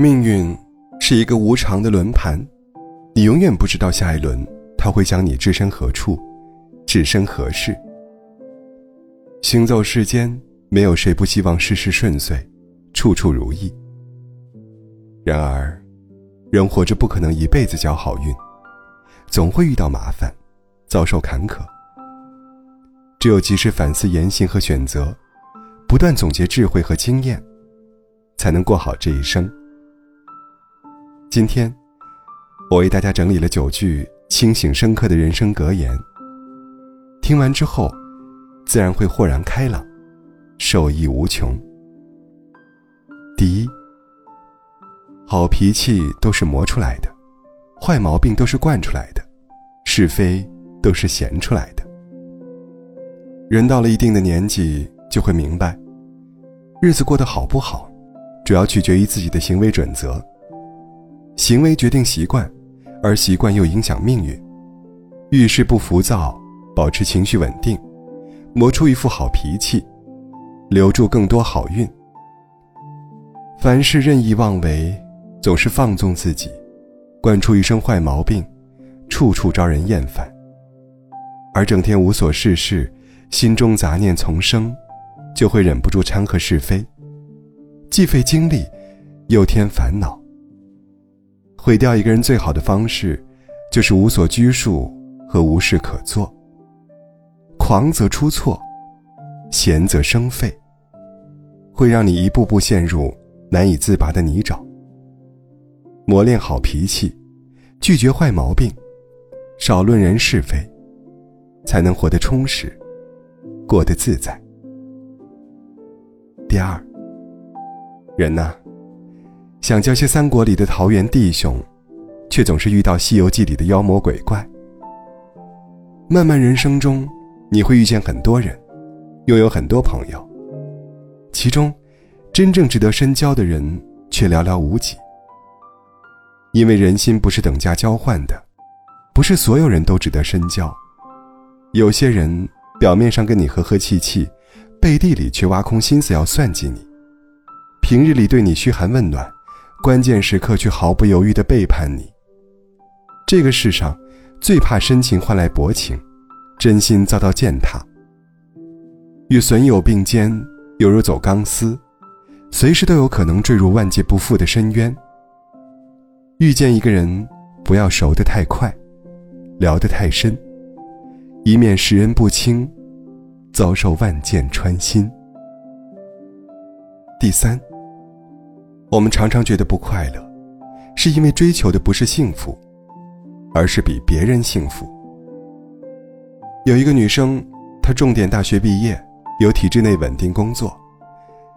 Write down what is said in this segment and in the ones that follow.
命运是一个无常的轮盘，你永远不知道下一轮它会将你置身何处，置身何事。行走世间，没有谁不希望事事顺遂，处处如意。然而，人活着不可能一辈子交好运，总会遇到麻烦，遭受坎坷。只有及时反思言行和选择，不断总结智慧和经验，才能过好这一生。今天，我为大家整理了九句清醒深刻的人生格言。听完之后，自然会豁然开朗，受益无穷。第一，好脾气都是磨出来的，坏毛病都是惯出来的，是非都是闲出来的。人到了一定的年纪，就会明白，日子过得好不好，主要取决于自己的行为准则。行为决定习惯，而习惯又影响命运。遇事不浮躁，保持情绪稳定，磨出一副好脾气，留住更多好运。凡事任意妄为，总是放纵自己，惯出一身坏毛病，处处招人厌烦。而整天无所事事，心中杂念丛生，就会忍不住掺和是非，既费精力，又添烦恼。毁掉一个人最好的方式，就是无所拘束和无事可做。狂则出错，闲则生废，会让你一步步陷入难以自拔的泥沼。磨练好脾气，拒绝坏毛病，少论人是非，才能活得充实，过得自在。第二，人呐。想交些三国里的桃园弟兄，却总是遇到西游记里的妖魔鬼怪。漫漫人生中，你会遇见很多人，拥有很多朋友，其中，真正值得深交的人却寥寥无几。因为人心不是等价交换的，不是所有人都值得深交。有些人表面上跟你和和气气，背地里却挖空心思要算计你，平日里对你嘘寒问暖。关键时刻却毫不犹豫地背叛你。这个世上，最怕深情换来薄情，真心遭到践踏。与损友并肩，犹如走钢丝，随时都有可能坠入万劫不复的深渊。遇见一个人，不要熟得太快，聊得太深，以免识人不清，遭受万箭穿心。第三。我们常常觉得不快乐，是因为追求的不是幸福，而是比别人幸福。有一个女生，她重点大学毕业，有体制内稳定工作，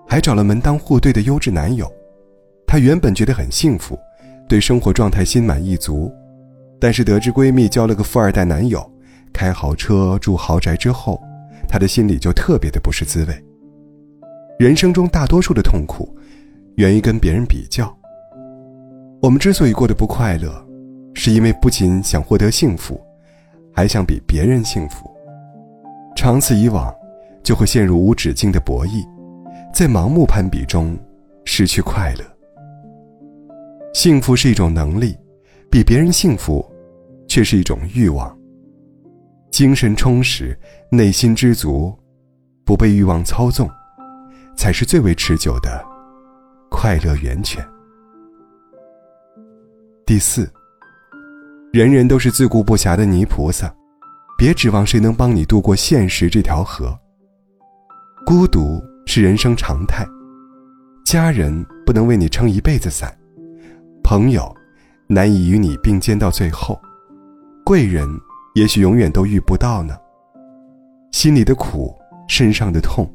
还找了门当户对的优质男友。她原本觉得很幸福，对生活状态心满意足，但是得知闺蜜交了个富二代男友，开豪车住豪宅之后，她的心里就特别的不是滋味。人生中大多数的痛苦。源于跟别人比较。我们之所以过得不快乐，是因为不仅想获得幸福，还想比别人幸福。长此以往，就会陷入无止境的博弈，在盲目攀比中失去快乐。幸福是一种能力，比别人幸福，却是一种欲望。精神充实，内心知足，不被欲望操纵，才是最为持久的。快乐源泉。第四，人人都是自顾不暇的泥菩萨，别指望谁能帮你渡过现实这条河。孤独是人生常态，家人不能为你撑一辈子伞，朋友难以与你并肩到最后，贵人也许永远都遇不到呢。心里的苦，身上的痛，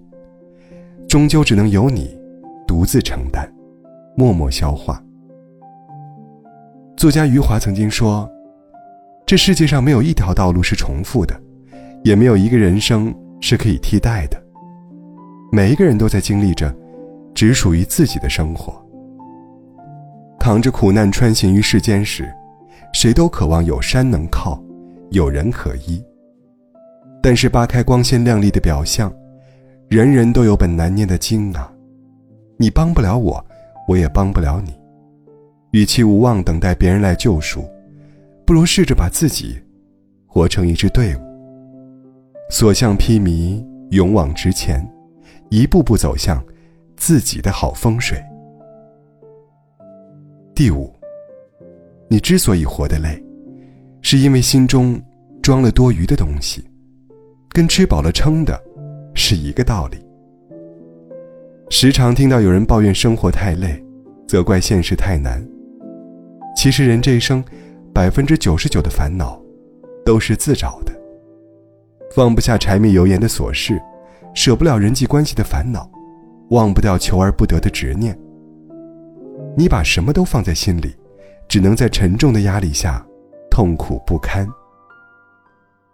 终究只能由你。独自承担，默默消化。作家余华曾经说：“这世界上没有一条道路是重复的，也没有一个人生是可以替代的。每一个人都在经历着只属于自己的生活。扛着苦难穿行于世间时，谁都渴望有山能靠，有人可依。但是扒开光鲜亮丽的表象，人人都有本难念的经啊。”你帮不了我，我也帮不了你。与其无望等待别人来救赎，不如试着把自己活成一支队伍，所向披靡，勇往直前，一步步走向自己的好风水。第五，你之所以活得累，是因为心中装了多余的东西，跟吃饱了撑的是一个道理。时常听到有人抱怨生活太累，责怪现实太难。其实人这一生，百分之九十九的烦恼，都是自找的。放不下柴米油盐的琐事，舍不了人际关系的烦恼，忘不掉求而不得的执念。你把什么都放在心里，只能在沉重的压力下，痛苦不堪。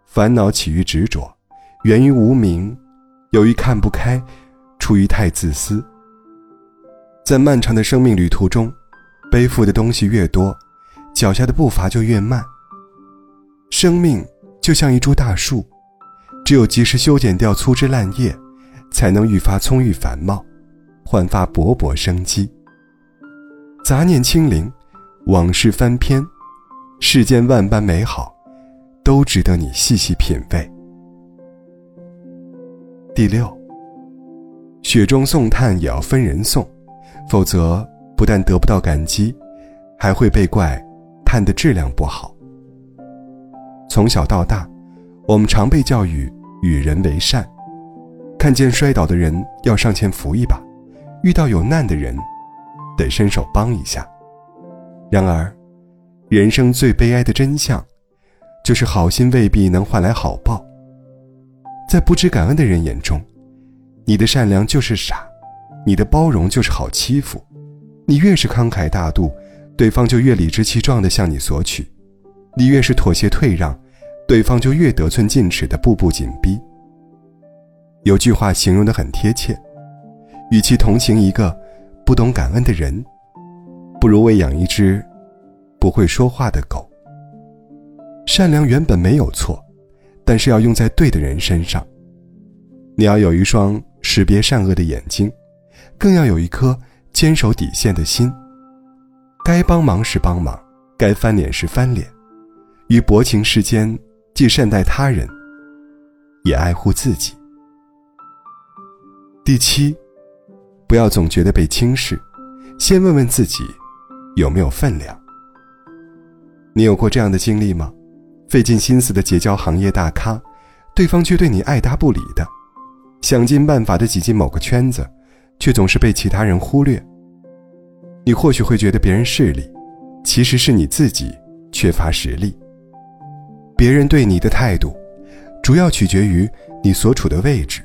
烦恼起于执着，源于无名，由于看不开，出于太自私。在漫长的生命旅途中。背负的东西越多，脚下的步伐就越慢。生命就像一株大树，只有及时修剪掉粗枝烂叶，才能愈发葱郁繁茂，焕发勃勃生机。杂念清零，往事翻篇，世间万般美好，都值得你细细品味。第六，雪中送炭也要分人送，否则。不但得不到感激，还会被怪炭的质量不好。从小到大，我们常被教育与人为善，看见摔倒的人要上前扶一把，遇到有难的人，得伸手帮一下。然而，人生最悲哀的真相，就是好心未必能换来好报。在不知感恩的人眼中，你的善良就是傻，你的包容就是好欺负。你越是慷慨大度，对方就越理直气壮地向你索取；你越是妥协退让，对方就越得寸进尺地步步紧逼。有句话形容得很贴切：与其同情一个不懂感恩的人，不如喂养一只不会说话的狗。善良原本没有错，但是要用在对的人身上。你要有一双识别善恶的眼睛，更要有一颗。坚守底线的心，该帮忙时帮忙，该翻脸时翻脸，于薄情世间，既善待他人，也爱护自己。第七，不要总觉得被轻视，先问问自己，有没有分量。你有过这样的经历吗？费尽心思的结交行业大咖，对方却对你爱答不理的，想尽办法的挤进某个圈子。却总是被其他人忽略。你或许会觉得别人势利，其实是你自己缺乏实力。别人对你的态度，主要取决于你所处的位置，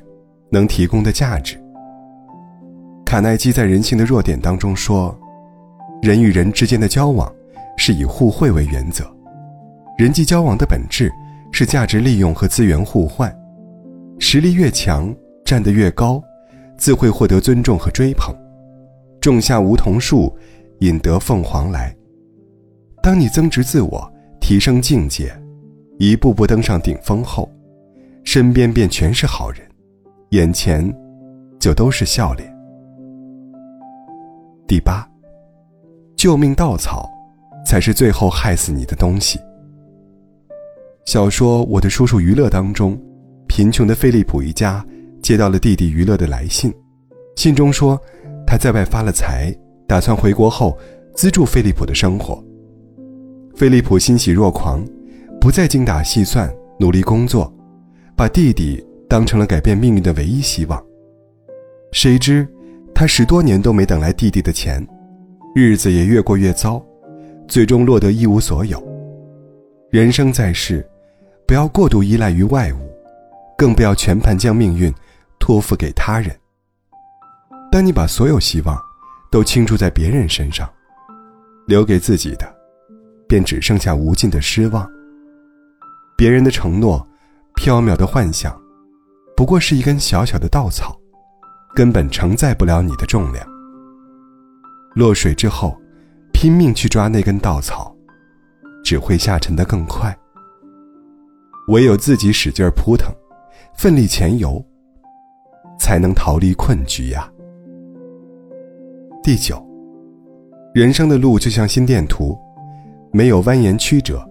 能提供的价值。卡耐基在《人性的弱点》当中说：“人与人之间的交往，是以互惠为原则。人际交往的本质是价值利用和资源互换。实力越强，站得越高。”自会获得尊重和追捧，种下梧桐树，引得凤凰来。当你增值自我，提升境界，一步步登上顶峰后，身边便全是好人，眼前就都是笑脸。第八，救命稻草，才是最后害死你的东西。小说《我的叔叔娱乐》当中，贫穷的菲利普一家。接到了弟弟娱乐的来信，信中说他在外发了财，打算回国后资助菲利普的生活。菲利普欣喜若狂，不再精打细算，努力工作，把弟弟当成了改变命运的唯一希望。谁知他十多年都没等来弟弟的钱，日子也越过越糟，最终落得一无所有。人生在世，不要过度依赖于外物，更不要全盘将命运。托付给他人。当你把所有希望都倾注在别人身上，留给自己的，便只剩下无尽的失望。别人的承诺，缥缈的幻想，不过是一根小小的稻草，根本承载不了你的重量。落水之后，拼命去抓那根稻草，只会下沉的更快。唯有自己使劲扑腾，奋力前游。才能逃离困局呀。第九，人生的路就像心电图，没有蜿蜒曲折，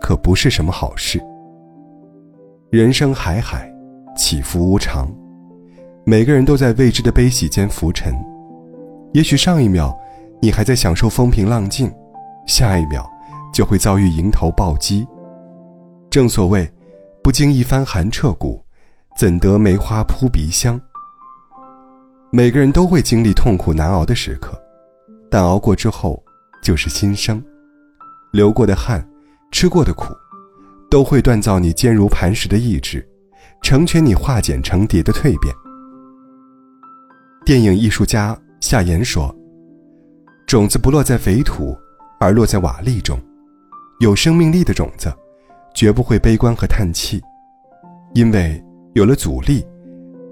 可不是什么好事。人生海海，起伏无常，每个人都在未知的悲喜间浮沉。也许上一秒，你还在享受风平浪静，下一秒，就会遭遇迎头暴击。正所谓，不经一番寒彻骨，怎得梅花扑鼻香。每个人都会经历痛苦难熬的时刻，但熬过之后，就是新生。流过的汗，吃过的苦，都会锻造你坚如磐石的意志，成全你化茧成蝶的蜕变。电影艺术家。夏言说：“种子不落在肥土，而落在瓦砾中。有生命力的种子，绝不会悲观和叹气，因为有了阻力，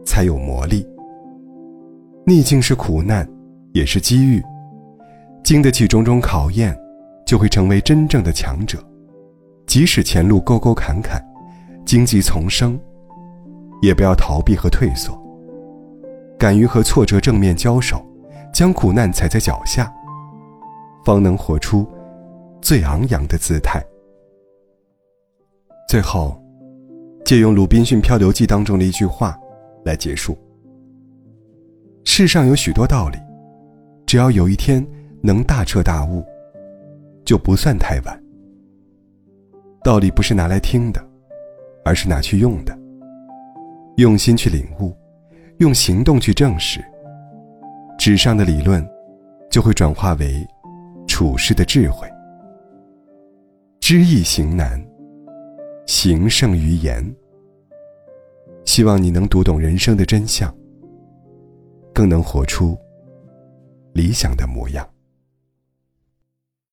才有魔力。逆境是苦难，也是机遇。经得起种种考验，就会成为真正的强者。即使前路沟沟坎坎，荆棘丛生，也不要逃避和退缩，敢于和挫折正面交手。”将苦难踩在脚下，方能活出最昂扬的姿态。最后，借用《鲁滨逊漂流记》当中的一句话来结束：世上有许多道理，只要有一天能大彻大悟，就不算太晚。道理不是拿来听的，而是拿去用的。用心去领悟，用行动去证实。纸上的理论，就会转化为处世的智慧。知易行难，行胜于言。希望你能读懂人生的真相，更能活出理想的模样。